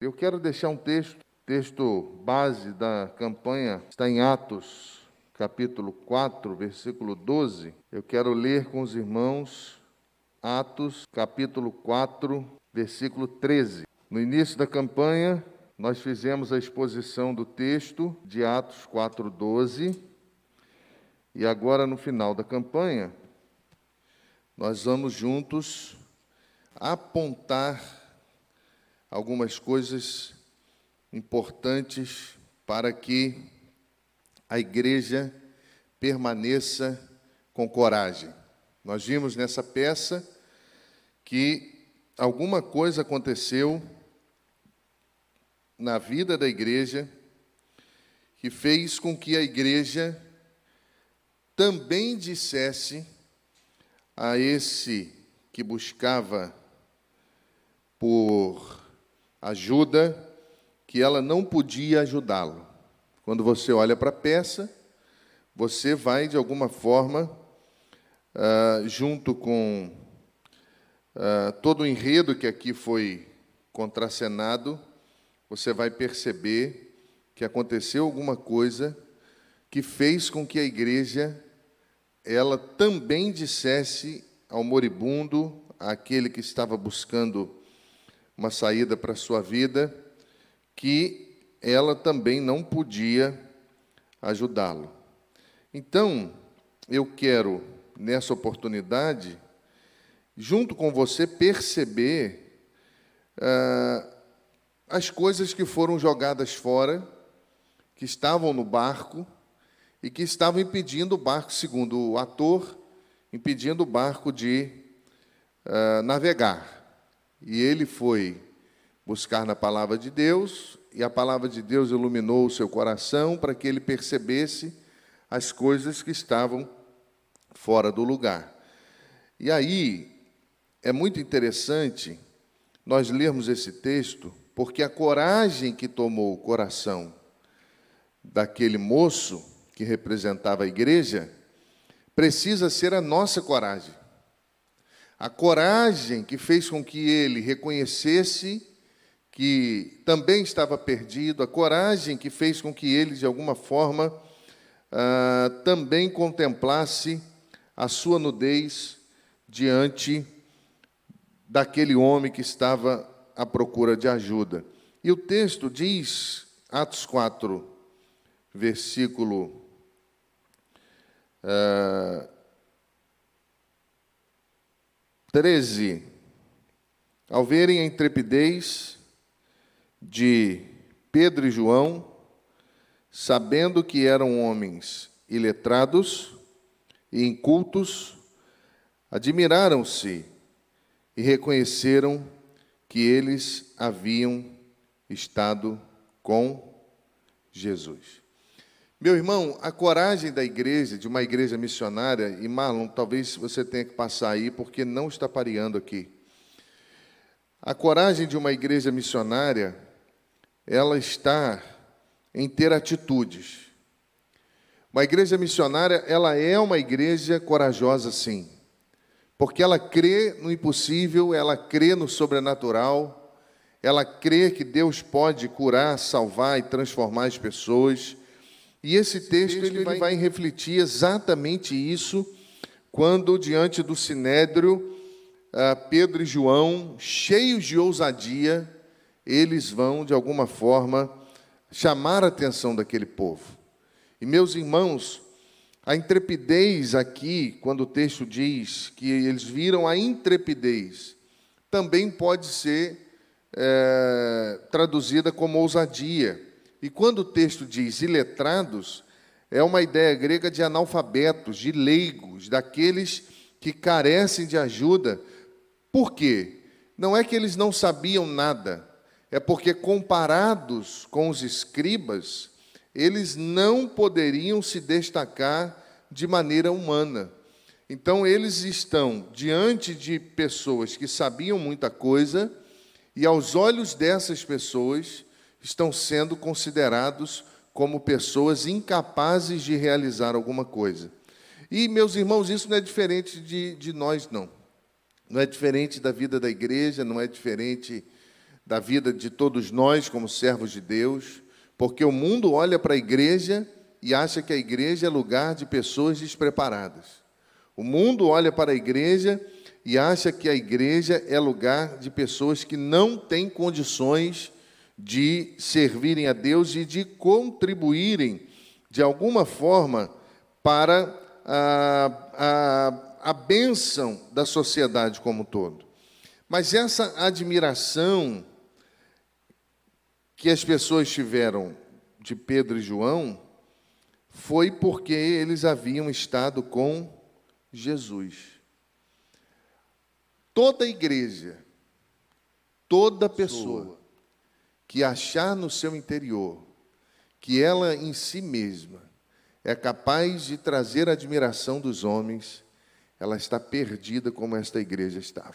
Eu quero deixar um texto, texto base da campanha, está em Atos, capítulo 4, versículo 12. Eu quero ler com os irmãos Atos, capítulo 4, versículo 13. No início da campanha, nós fizemos a exposição do texto de Atos 4, 12. E agora, no final da campanha, nós vamos juntos apontar algumas coisas importantes para que a igreja permaneça com coragem. Nós vimos nessa peça que alguma coisa aconteceu na vida da igreja que fez com que a igreja também dissesse a esse que buscava por ajuda que ela não podia ajudá-lo. Quando você olha para a peça, você vai, de alguma forma, uh, junto com uh, todo o enredo que aqui foi contracenado, você vai perceber que aconteceu alguma coisa que fez com que a igreja ela também dissesse ao moribundo, àquele que estava buscando uma saída para a sua vida, que ela também não podia ajudá-lo. Então, eu quero, nessa oportunidade, junto com você, perceber ah, as coisas que foram jogadas fora, que estavam no barco e que estavam impedindo o barco, segundo o ator, impedindo o barco de uh, navegar. E ele foi buscar na palavra de Deus, e a palavra de Deus iluminou o seu coração para que ele percebesse as coisas que estavam fora do lugar. E aí é muito interessante nós lermos esse texto, porque a coragem que tomou o coração daquele moço que representava a igreja precisa ser a nossa coragem. A coragem que fez com que ele reconhecesse que também estava perdido, a coragem que fez com que ele, de alguma forma, ah, também contemplasse a sua nudez diante daquele homem que estava à procura de ajuda. E o texto diz, Atos 4, versículo. Uh, 13. Ao verem a intrepidez de Pedro e João, sabendo que eram homens iletrados e incultos, admiraram-se e reconheceram que eles haviam estado com Jesus. Meu irmão, a coragem da igreja, de uma igreja missionária, e Marlon, talvez você tenha que passar aí, porque não está pareando aqui. A coragem de uma igreja missionária, ela está em ter atitudes. Uma igreja missionária, ela é uma igreja corajosa, sim, porque ela crê no impossível, ela crê no sobrenatural, ela crê que Deus pode curar, salvar e transformar as pessoas e esse texto ele vai refletir exatamente isso quando, diante do sinédrio, ah, Pedro e João, cheios de ousadia, eles vão, de alguma forma, chamar a atenção daquele povo. E, meus irmãos, a intrepidez aqui, quando o texto diz que eles viram a intrepidez, também pode ser é, traduzida como ousadia. E quando o texto diz iletrados, é uma ideia grega de analfabetos, de leigos, daqueles que carecem de ajuda. Por quê? Não é que eles não sabiam nada, é porque, comparados com os escribas, eles não poderiam se destacar de maneira humana. Então, eles estão diante de pessoas que sabiam muita coisa, e aos olhos dessas pessoas, estão sendo considerados como pessoas incapazes de realizar alguma coisa. E, meus irmãos, isso não é diferente de, de nós, não. Não é diferente da vida da igreja, não é diferente da vida de todos nós como servos de Deus, porque o mundo olha para a igreja e acha que a igreja é lugar de pessoas despreparadas. O mundo olha para a igreja e acha que a igreja é lugar de pessoas que não têm condições de servirem a Deus e de contribuírem de alguma forma para a, a, a bênção da sociedade como um todo. Mas essa admiração que as pessoas tiveram de Pedro e João foi porque eles haviam estado com Jesus. Toda igreja, toda pessoa que achar no seu interior que ela em si mesma é capaz de trazer a admiração dos homens, ela está perdida como esta igreja estava.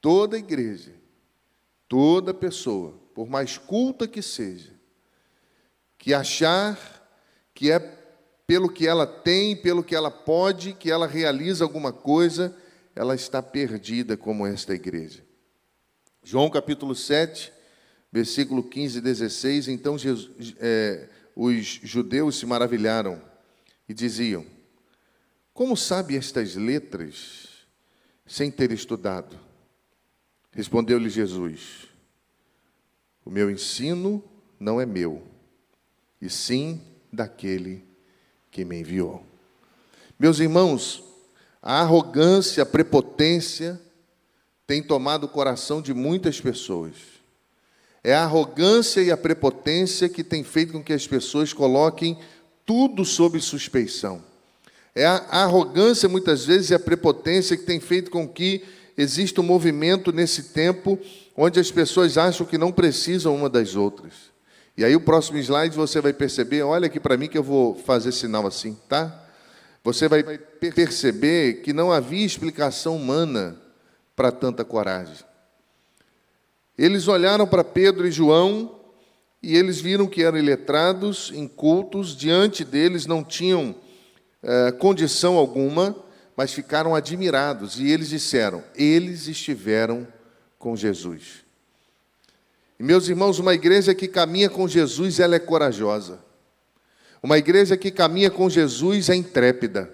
Toda igreja, toda pessoa, por mais culta que seja, que achar que é pelo que ela tem, pelo que ela pode, que ela realiza alguma coisa, ela está perdida como esta igreja. João capítulo 7, versículo 15 e 16. Então Jesus, é, os judeus se maravilharam e diziam: Como sabe estas letras sem ter estudado? Respondeu-lhe Jesus: O meu ensino não é meu, e sim daquele que me enviou. Meus irmãos, a arrogância, a prepotência tem tomado o coração de muitas pessoas. É a arrogância e a prepotência que tem feito com que as pessoas coloquem tudo sob suspeição. É a arrogância, muitas vezes, e a prepotência que tem feito com que exista um movimento nesse tempo onde as pessoas acham que não precisam uma das outras. E aí, o próximo slide você vai perceber, olha aqui para mim que eu vou fazer sinal assim, tá? você vai perceber que não havia explicação humana para tanta coragem. Eles olharam para Pedro e João e eles viram que eram iletrados, incultos, diante deles não tinham eh, condição alguma, mas ficaram admirados e eles disseram: Eles estiveram com Jesus. E, meus irmãos, uma igreja que caminha com Jesus, ela é corajosa. Uma igreja que caminha com Jesus é intrépida.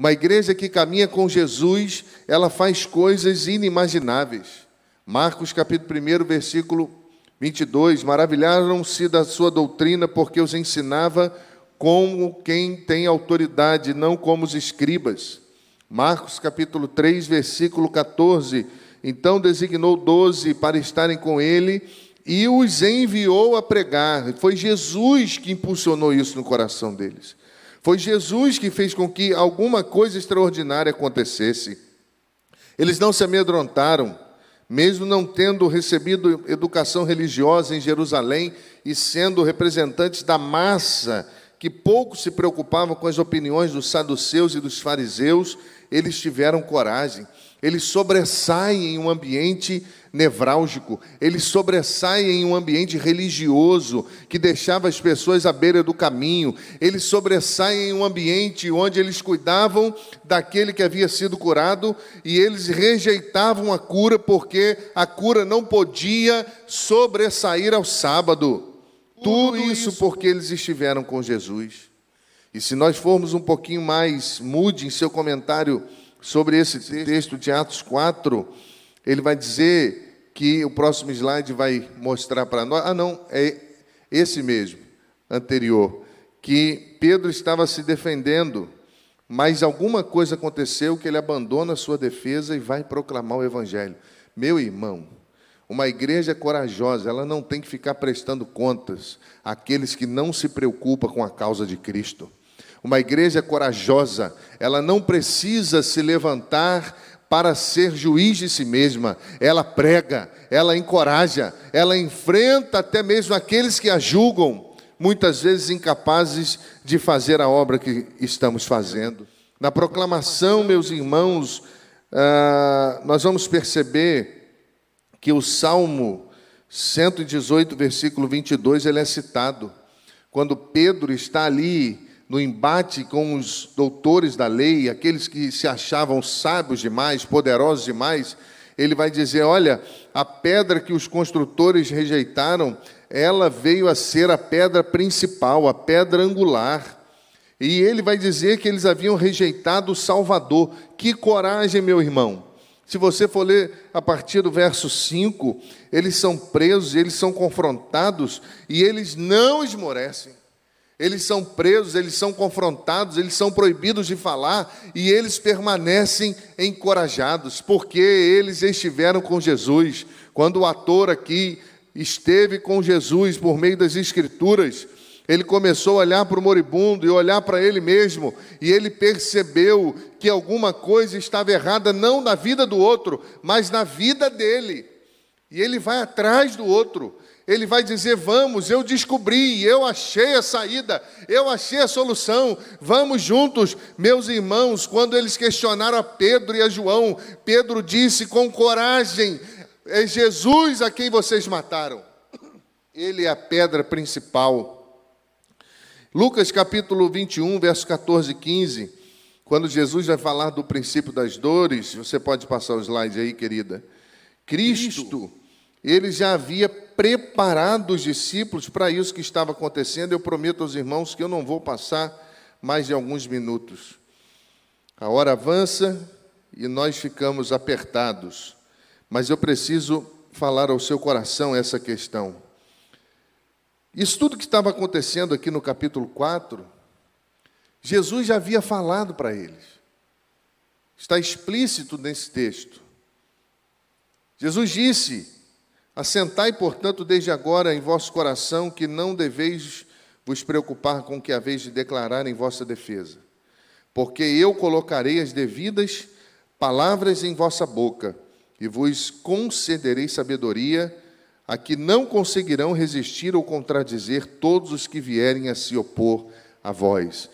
Uma igreja que caminha com Jesus, ela faz coisas inimagináveis. Marcos capítulo 1, versículo 22, maravilharam-se da sua doutrina, porque os ensinava como quem tem autoridade, não como os escribas. Marcos capítulo 3, versículo 14, então designou doze para estarem com ele, e os enviou a pregar. Foi Jesus que impulsionou isso no coração deles. Foi Jesus que fez com que alguma coisa extraordinária acontecesse. Eles não se amedrontaram, mesmo não tendo recebido educação religiosa em Jerusalém e sendo representantes da massa que pouco se preocupavam com as opiniões dos saduceus e dos fariseus, eles tiveram coragem. Eles sobressaem em um ambiente nevrálgico, ele sobressai em um ambiente religioso que deixava as pessoas à beira do caminho, ele sobressai em um ambiente onde eles cuidavam daquele que havia sido curado e eles rejeitavam a cura porque a cura não podia sobressair ao sábado. Tudo isso porque eles estiveram com Jesus. E se nós formos um pouquinho mais mude em seu comentário sobre esse texto de Atos 4, ele vai dizer que o próximo slide vai mostrar para nós. Ah, não, é esse mesmo, anterior. Que Pedro estava se defendendo, mas alguma coisa aconteceu que ele abandona a sua defesa e vai proclamar o Evangelho. Meu irmão, uma igreja corajosa, ela não tem que ficar prestando contas àqueles que não se preocupam com a causa de Cristo. Uma igreja corajosa, ela não precisa se levantar para ser juiz de si mesma. Ela prega, ela encoraja, ela enfrenta até mesmo aqueles que a julgam, muitas vezes incapazes de fazer a obra que estamos fazendo. Na proclamação, meus irmãos, ah, nós vamos perceber que o Salmo 118, versículo 22, ele é citado. Quando Pedro está ali no embate com os doutores da lei, aqueles que se achavam sábios demais, poderosos demais, ele vai dizer: olha, a pedra que os construtores rejeitaram, ela veio a ser a pedra principal, a pedra angular. E ele vai dizer que eles haviam rejeitado o Salvador. Que coragem, meu irmão! Se você for ler a partir do verso 5, eles são presos, eles são confrontados e eles não esmorecem. Eles são presos, eles são confrontados, eles são proibidos de falar e eles permanecem encorajados, porque eles estiveram com Jesus. Quando o ator aqui esteve com Jesus por meio das Escrituras, ele começou a olhar para o moribundo e olhar para ele mesmo, e ele percebeu que alguma coisa estava errada, não na vida do outro, mas na vida dele. E ele vai atrás do outro, ele vai dizer: Vamos, eu descobri, eu achei a saída, eu achei a solução, vamos juntos, meus irmãos. Quando eles questionaram a Pedro e a João, Pedro disse com coragem: É Jesus a quem vocês mataram, ele é a pedra principal. Lucas capítulo 21, verso 14 e 15, quando Jesus vai falar do princípio das dores, você pode passar o slide aí, querida. Cristo ele já havia preparado os discípulos para isso que estava acontecendo. Eu prometo aos irmãos que eu não vou passar mais de alguns minutos. A hora avança e nós ficamos apertados, mas eu preciso falar ao seu coração essa questão. Isso tudo que estava acontecendo aqui no capítulo 4, Jesus já havia falado para eles. Está explícito nesse texto. Jesus disse: Assentai, portanto, desde agora em vosso coração que não deveis vos preocupar com o que haveis de declarar em vossa defesa, porque eu colocarei as devidas palavras em vossa boca e vos concederei sabedoria, a que não conseguirão resistir ou contradizer todos os que vierem a se opor a vós.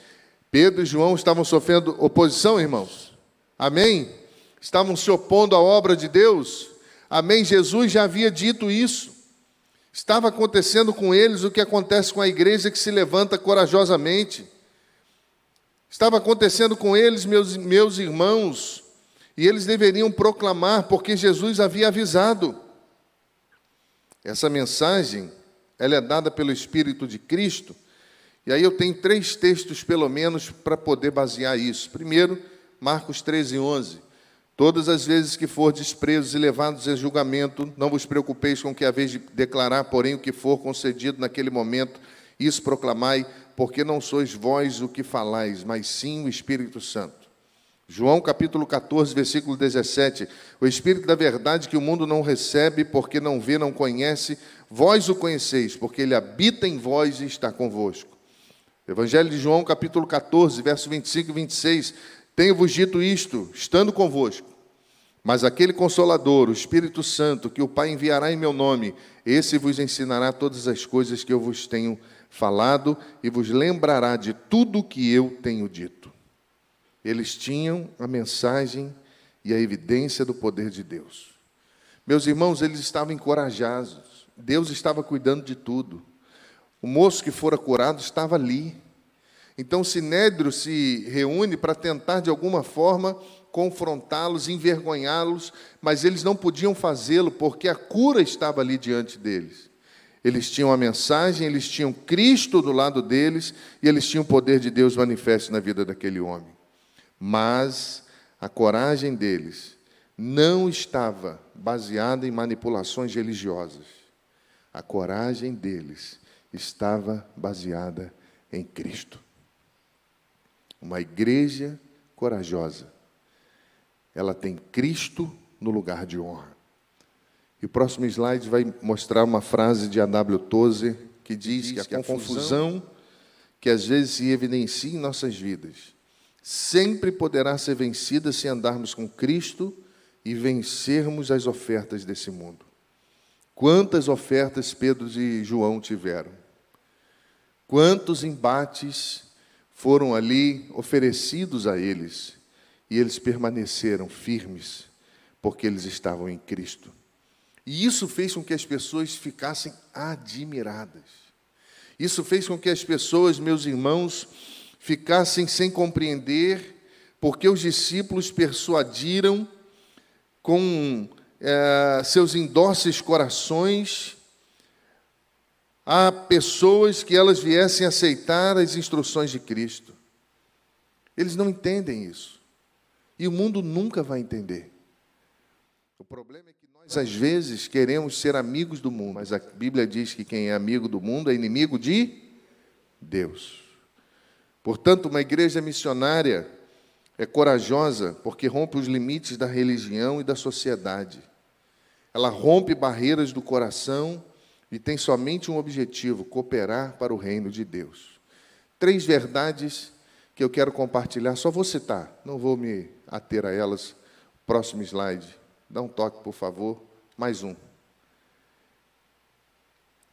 Pedro e João estavam sofrendo oposição, irmãos? Amém? Estavam se opondo à obra de Deus? Amém? Jesus já havia dito isso. Estava acontecendo com eles o que acontece com a igreja que se levanta corajosamente. Estava acontecendo com eles, meus, meus irmãos, e eles deveriam proclamar, porque Jesus havia avisado. Essa mensagem, ela é dada pelo Espírito de Cristo, e aí eu tenho três textos, pelo menos, para poder basear isso. Primeiro, Marcos 13, 11. Todas as vezes que fordes presos e levados a julgamento, não vos preocupeis com o que haveis de declarar, porém o que for concedido naquele momento, isso proclamai, porque não sois vós o que falais, mas sim o Espírito Santo. João capítulo 14, versículo 17. O Espírito da verdade que o mundo não recebe, porque não vê, não conhece, vós o conheceis, porque ele habita em vós e está convosco. Evangelho de João, capítulo 14, verso 25 e 26. Tenho-vos dito isto, estando convosco. Mas aquele consolador, o Espírito Santo, que o Pai enviará em meu nome, esse vos ensinará todas as coisas que eu vos tenho falado e vos lembrará de tudo que eu tenho dito. Eles tinham a mensagem e a evidência do poder de Deus. Meus irmãos, eles estavam encorajados. Deus estava cuidando de tudo. O moço que fora curado estava ali. Então, Sinédrio se reúne para tentar, de alguma forma, confrontá-los, envergonhá-los, mas eles não podiam fazê-lo porque a cura estava ali diante deles. Eles tinham a mensagem, eles tinham Cristo do lado deles e eles tinham o poder de Deus manifesto na vida daquele homem. Mas a coragem deles não estava baseada em manipulações religiosas. A coragem deles estava baseada em Cristo. Uma igreja corajosa. Ela tem Cristo no lugar de honra. E o próximo slide vai mostrar uma frase de A.W. Tozer que diz, diz que, a, confusão que às vezes se evidencia em nossas vidas sempre poderá ser vencida se andarmos com Cristo e vencermos as ofertas desse mundo. Quantas ofertas Pedro e João tiveram? Quantos embates foram ali oferecidos a eles e eles permaneceram firmes porque eles estavam em Cristo. E isso fez com que as pessoas ficassem admiradas. Isso fez com que as pessoas, meus irmãos, ficassem sem compreender porque os discípulos persuadiram com é, seus indóceis corações a pessoas que elas viessem aceitar as instruções de Cristo. Eles não entendem isso. E o mundo nunca vai entender. O problema é que nós, às vezes, queremos ser amigos do mundo, mas a Bíblia diz que quem é amigo do mundo é inimigo de Deus. Portanto, uma igreja missionária é corajosa porque rompe os limites da religião e da sociedade. Ela rompe barreiras do coração e tem somente um objetivo: cooperar para o reino de Deus. Três verdades que eu quero compartilhar, só vou citar, não vou me ater a elas. Próximo slide. Dá um toque, por favor. Mais um.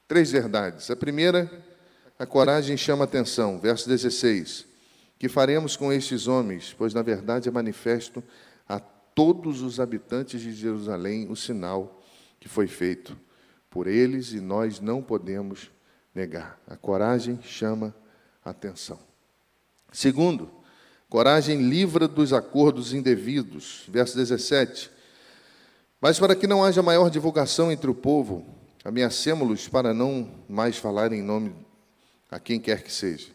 Três verdades. A primeira, a coragem chama atenção. Verso 16. Que faremos com estes homens? Pois, na verdade, é manifesto a todos os habitantes de Jerusalém o sinal que foi feito por eles e nós não podemos negar. A coragem chama atenção. Segundo, coragem livra dos acordos indevidos. Verso 17. Mas para que não haja maior divulgação entre o povo, ameacemos-los para não mais falar em nome a quem quer que seja.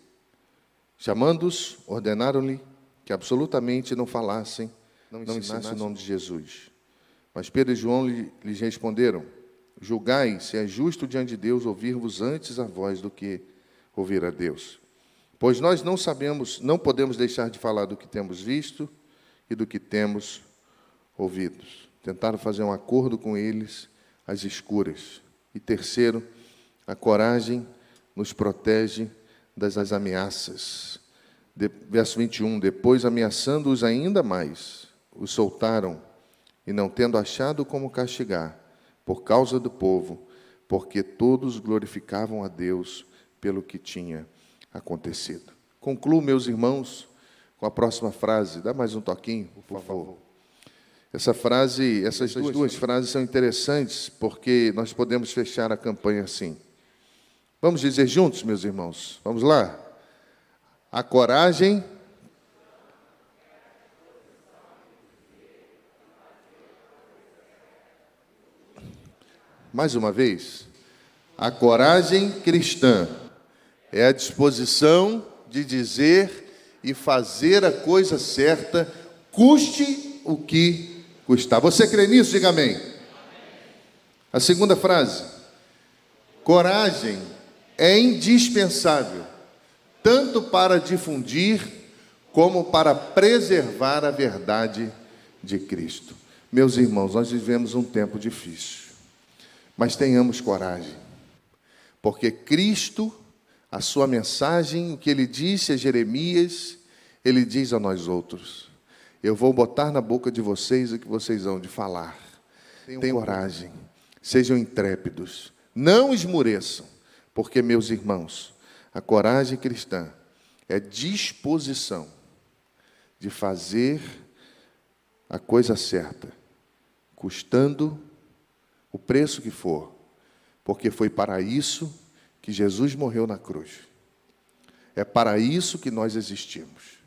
Chamando-os, ordenaram-lhe que absolutamente não falassem, não ensinassem o nome de Jesus. Mas Pedro e João lhes responderam: Julgai se é justo diante de Deus ouvir-vos antes a voz do que ouvir a Deus. Pois nós não sabemos, não podemos deixar de falar do que temos visto e do que temos ouvido. Tentaram fazer um acordo com eles às escuras. E terceiro, a coragem nos protege das ameaças. De, verso 21, depois ameaçando-os ainda mais, os soltaram e não tendo achado como castigar, por causa do povo, porque todos glorificavam a Deus pelo que tinha acontecido. Concluo, meus irmãos, com a próxima frase. Dá mais um toquinho, por favor. Essa frase, essas duas, duas frases são interessantes porque nós podemos fechar a campanha assim. Vamos dizer juntos, meus irmãos. Vamos lá. A coragem Mais uma vez, a coragem cristã é a disposição de dizer e fazer a coisa certa, custe o que custar. Você crê nisso? Diga amém. A segunda frase: coragem é indispensável, tanto para difundir como para preservar a verdade de Cristo. Meus irmãos, nós vivemos um tempo difícil. Mas tenhamos coragem, porque Cristo, a sua mensagem, o que ele disse a Jeremias, ele diz a nós outros: Eu vou botar na boca de vocês o que vocês vão de falar. Tenham, Tenham coragem, sejam intrépidos, não esmoreçam, porque, meus irmãos, a coragem cristã é disposição de fazer a coisa certa, custando o preço que for, porque foi para isso que Jesus morreu na cruz. É para isso que nós existimos.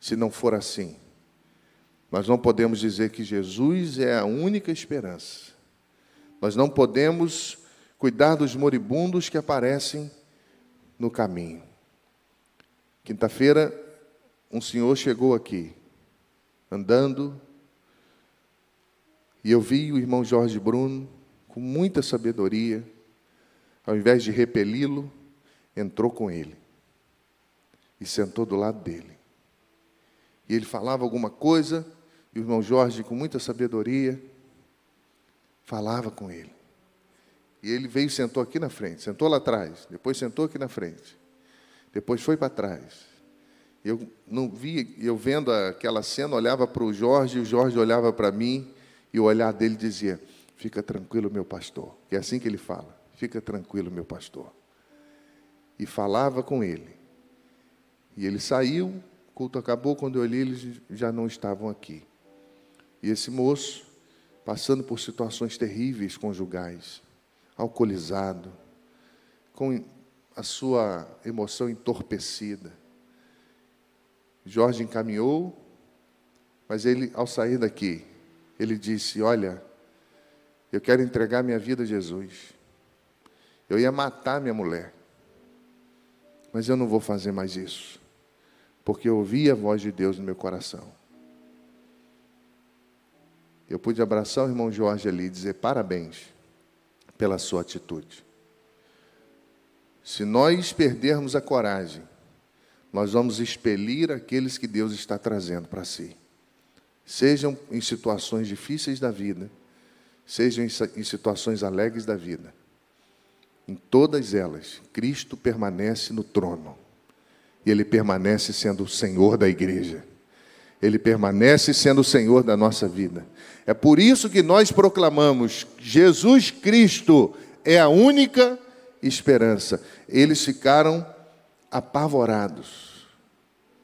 Se não for assim, nós não podemos dizer que Jesus é a única esperança. Nós não podemos cuidar dos moribundos que aparecem no caminho. Quinta-feira, um senhor chegou aqui, andando e eu vi o irmão Jorge Bruno, com muita sabedoria, ao invés de repeli-lo, entrou com ele e sentou do lado dele. E ele falava alguma coisa, e o irmão Jorge, com muita sabedoria, falava com ele. E ele veio e sentou aqui na frente, sentou lá atrás, depois sentou aqui na frente, depois foi para trás. Eu não vi, eu vendo aquela cena, olhava para o Jorge, e o Jorge olhava para mim, e o olhar dele dizia: Fica tranquilo, meu pastor. Que é assim que ele fala: Fica tranquilo, meu pastor. E falava com ele. E ele saiu, o culto acabou. Quando eu olhei, eles já não estavam aqui. E esse moço, passando por situações terríveis conjugais, alcoolizado, com a sua emoção entorpecida. Jorge encaminhou, mas ele, ao sair daqui, ele disse: Olha, Eu quero entregar minha vida a Jesus. Eu ia matar minha mulher. Mas eu não vou fazer mais isso. Porque eu ouvi a voz de Deus no meu coração. Eu pude abraçar o irmão Jorge ali e dizer parabéns pela sua atitude. Se nós perdermos a coragem, nós vamos expelir aqueles que Deus está trazendo para si. Sejam em situações difíceis da vida, sejam em situações alegres da vida. Em todas elas, Cristo permanece no trono. E Ele permanece sendo o Senhor da igreja. Ele permanece sendo o Senhor da nossa vida. É por isso que nós proclamamos: Jesus Cristo é a única esperança. Eles ficaram apavorados,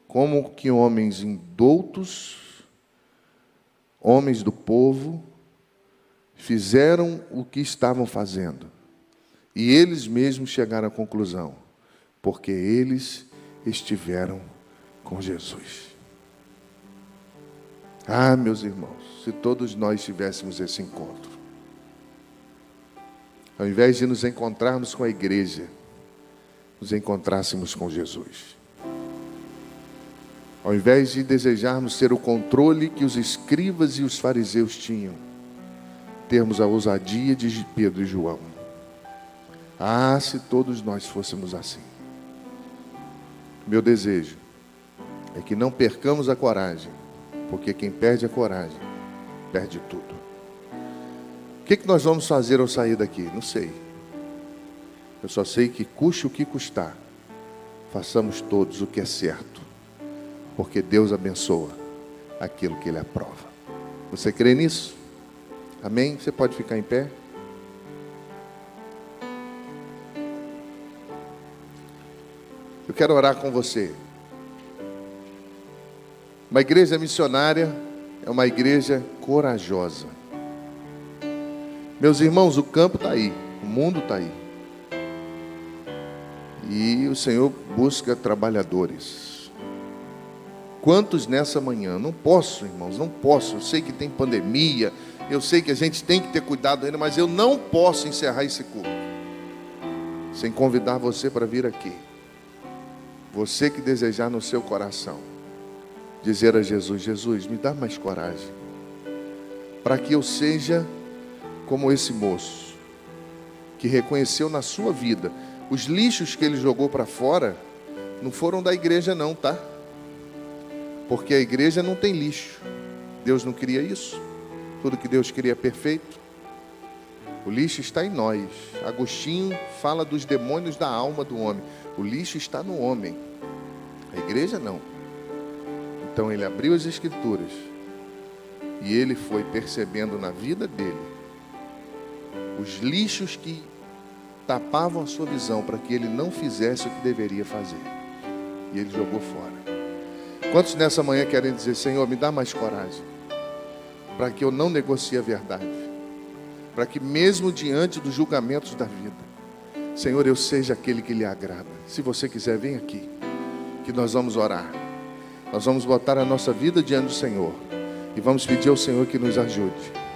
como que homens indoutos, homens do povo, fizeram o que estavam fazendo. E eles mesmos chegaram à conclusão, porque eles estiveram com Jesus. Ah, meus irmãos, se todos nós tivéssemos esse encontro, ao invés de nos encontrarmos com a igreja, nos encontrássemos com Jesus. Ao invés de desejarmos ter o controle que os escribas e os fariseus tinham, termos a ousadia de Pedro e João. Ah, se todos nós fôssemos assim. Meu desejo é que não percamos a coragem porque quem perde a coragem, perde tudo. O que, que nós vamos fazer ao sair daqui? Não sei. Eu só sei que custe o que custar, façamos todos o que é certo, porque Deus abençoa aquilo que Ele aprova. Você crê nisso? Amém? Você pode ficar em pé? Eu quero orar com você. Uma igreja missionária é uma igreja corajosa. Meus irmãos, o campo está aí, o mundo está aí. E o Senhor busca trabalhadores. Quantos nessa manhã? Não posso, irmãos, não posso. Eu sei que tem pandemia, eu sei que a gente tem que ter cuidado ainda, mas eu não posso encerrar esse culto sem convidar você para vir aqui. Você que desejar no seu coração dizer a Jesus: Jesus, me dá mais coragem, para que eu seja como esse moço, que reconheceu na sua vida os lixos que ele jogou para fora, não foram da igreja, não, tá? Porque a igreja não tem lixo, Deus não queria isso, tudo que Deus queria é perfeito. O lixo está em nós. Agostinho fala dos demônios da alma do homem. O lixo está no homem. A igreja não. Então ele abriu as escrituras e ele foi percebendo na vida dele os lixos que tapavam a sua visão para que ele não fizesse o que deveria fazer. E ele jogou fora. Quantos nessa manhã querem dizer, Senhor, me dá mais coragem, para que eu não negocie a verdade, para que mesmo diante dos julgamentos da vida, Senhor, eu seja aquele que lhe agrada. Se você quiser, vem aqui, que nós vamos orar. Nós vamos botar a nossa vida diante do Senhor e vamos pedir ao Senhor que nos ajude.